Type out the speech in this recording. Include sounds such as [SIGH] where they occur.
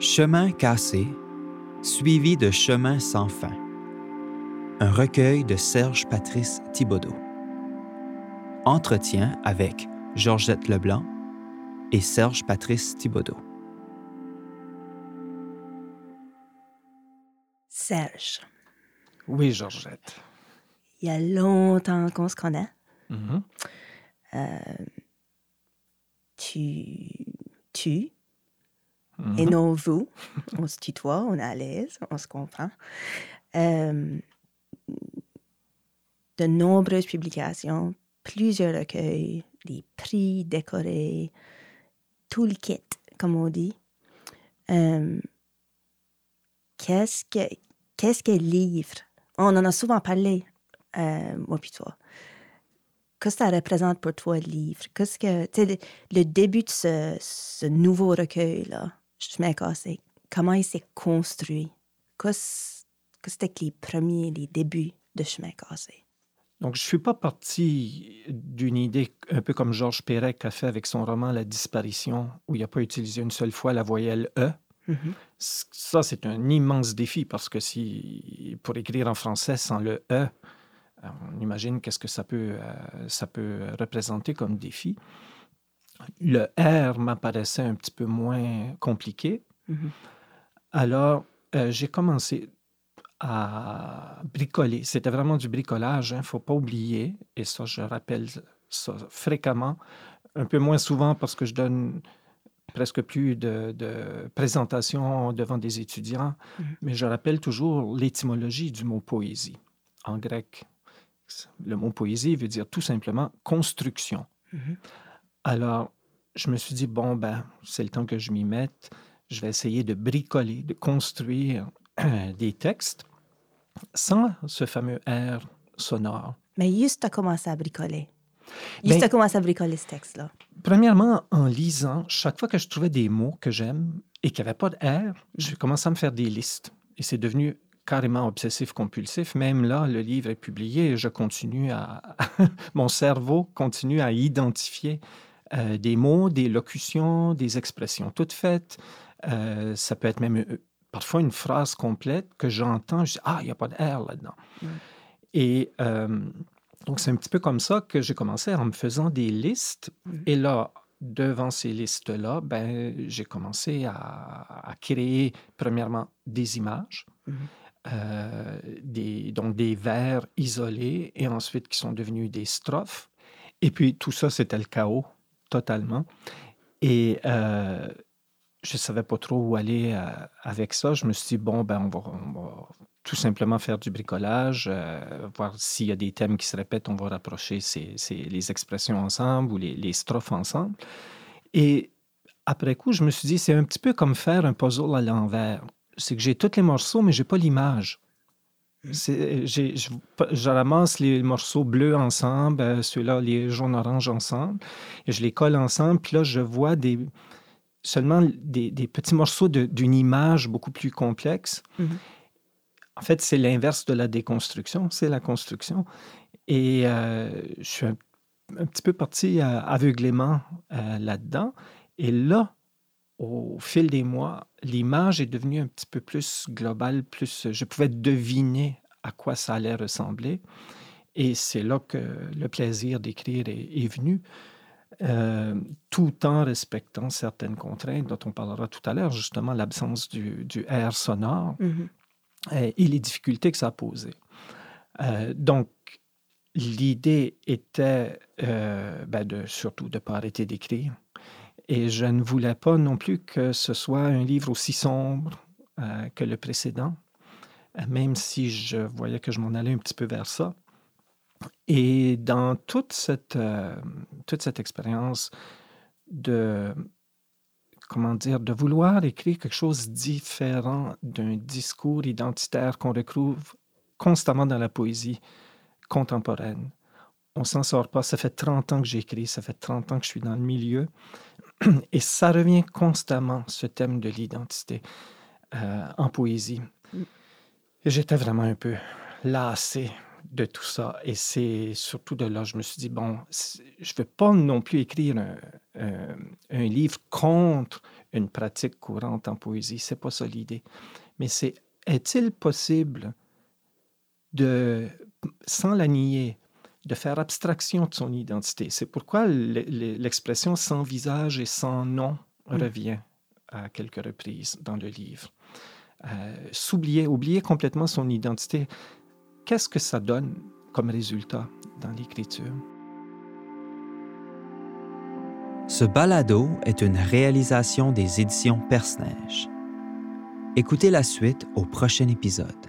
Chemin cassé, suivi de Chemin sans fin. Un recueil de Serge Patrice Thibaudot. Entretien avec Georgette Leblanc et Serge Patrice Thibaudot. Serge, Oui, Georgette. il y a longtemps qu'on se connaît. Mhm. Euh, tu, tu, Mhm. et non vous. On se tutoie, on est à l'aise, on se comprend. Euh, de nombreuses publications, plusieurs recueils, des prix décorés, tout le kit, comme on dit. Euh, qu'est-ce que qu'est-ce que livre? On en a souvent parlé, euh, moi puis toi. Qu'est-ce que ça représente pour toi, le livre? Qu'est-ce que, le, le début de ce, ce nouveau recueil-là, Chemin cassé, comment il s'est construit? Qu'est-ce que c'était les premiers, les débuts de Chemin cassé? Donc, je ne suis pas parti d'une idée un peu comme Georges Perec a fait avec son roman La disparition, où il n'a pas utilisé une seule fois la voyelle E. Mhm. C- Ça, c'est un immense défi parce que si, pour écrire en français sans le E, on imagine qu'est-ce que ça peut, euh, ça peut représenter comme défi. Le R m'apparaissait un petit peu moins compliqué. Mhm. Alors, euh, j'ai commencé à bricoler. C'était vraiment du bricolage, il ne faut pas oublier. Et ça, je rappelle ça fréquemment, un peu moins souvent parce que je donne presque plus de, de présentations devant des étudiants, Mhm. mais je rappelle toujours l'étymologie du mot poésie. En grec, le mot poésie veut dire tout simplement construction. Mhm. Alors, je me suis dit, bon, ben, c'est le temps que je m'y mette. Je vais essayer de bricoler, de construire des textes sans ce fameux air sonore. Mais juste à commencé à bricoler. Juste Ben- à commencé à bricoler ce texte-là. Premièrement, en lisant, chaque fois que je trouvais des mots que j'aime et qui n'avaient pas d'air, je commençais à me faire des listes. Et c'est devenu carrément obsessif-compulsif. Même là, le livre est publié et je continue à... [LAUGHS] Mon cerveau continue à identifier euh, des mots, des locutions, des expressions toutes faites. Euh, ça peut être même euh, parfois une phrase complète que j'entends, je dis « Ah, il n'y a pas d'air là-dedans Mm. Et euh, donc, c'est un petit peu comme ça que j'ai commencé en me faisant des listes. Mhm. Et là, devant ces listes-là, ben, j'ai commencé à, à créer, premièrement, des images, Mhm. euh, des, donc des vers isolés, et ensuite qui sont devenus des strophes. Et puis, tout ça, c'était le chaos, totalement. Et euh, je ne savais pas trop où aller euh, avec ça. Je me suis dit, bon, ben, on va, tout simplement faire du bricolage, euh, voir s'il y a des thèmes qui se répètent, on va rapprocher ces, ces- les expressions ensemble ou les, les strophes ensemble. Et après coup, je me suis dit, c'est un petit peu comme faire un puzzle à l'envers. C'est que j'ai tous les morceaux, mais j'ai pas l'image. J'ai- Je, je ramasse les morceaux bleus ensemble, euh, ceux-là, les jaunes-oranges ensemble, et je les colle ensemble, puis là, je vois des, seulement des, des petits morceaux d'une image beaucoup plus complexe. Mhm. En fait, c'est l'inverse de la déconstruction, c'est la construction. Et euh, je suis un, un petit peu parti euh, aveuglément euh, là-dedans. Et là, au fil des mois, l'image est devenue un petit peu plus globale, plus je pouvais deviner à quoi ça allait ressembler. Et c'est là que le plaisir d'écrire est, est venu, euh, tout en respectant certaines contraintes dont on parlera tout à l'heure, justement l'absence du, du air sonore Mhm. euh, et les difficultés que ça a posées. Euh, donc, l'idée était euh, ben, de, surtout de ne pas arrêter d'écrire. Et je ne voulais pas non plus que ce soit un livre aussi sombre euh, que le précédent, euh, même si je voyais que je m'en allais un petit peu vers ça. Et dans toute cette, euh, toute cette expérience de, comment dire, de vouloir écrire quelque chose de différent d'un discours identitaire qu'on retrouve constamment dans la poésie contemporaine. On s'en sort pas. Ça fait 30 ans que j'écris, ça fait 30 ans que je suis dans le milieu. [CLEARS THROAT] Et ça revient constamment, ce thème de l'identité euh, en poésie. Mm. J'étais vraiment un peu lassé de tout ça. Et c'est surtout de là, je me suis dit, bon, je ne veux pas non plus écrire un, un- un livre contre une pratique courante en poésie. C'est pas ça l'idée. Mais c'est est-il possible de, sans la nier, de faire abstraction de son identité. C'est pourquoi l'expression sans visage et sans nom mm. revient à quelques reprises dans le livre. Euh, s'oublier, oublier complètement son identité, qu'est-ce que ça donne comme résultat dans l'écriture? Ce balado est une réalisation des éditions Perce-Neige. Écoutez la suite au prochain épisode.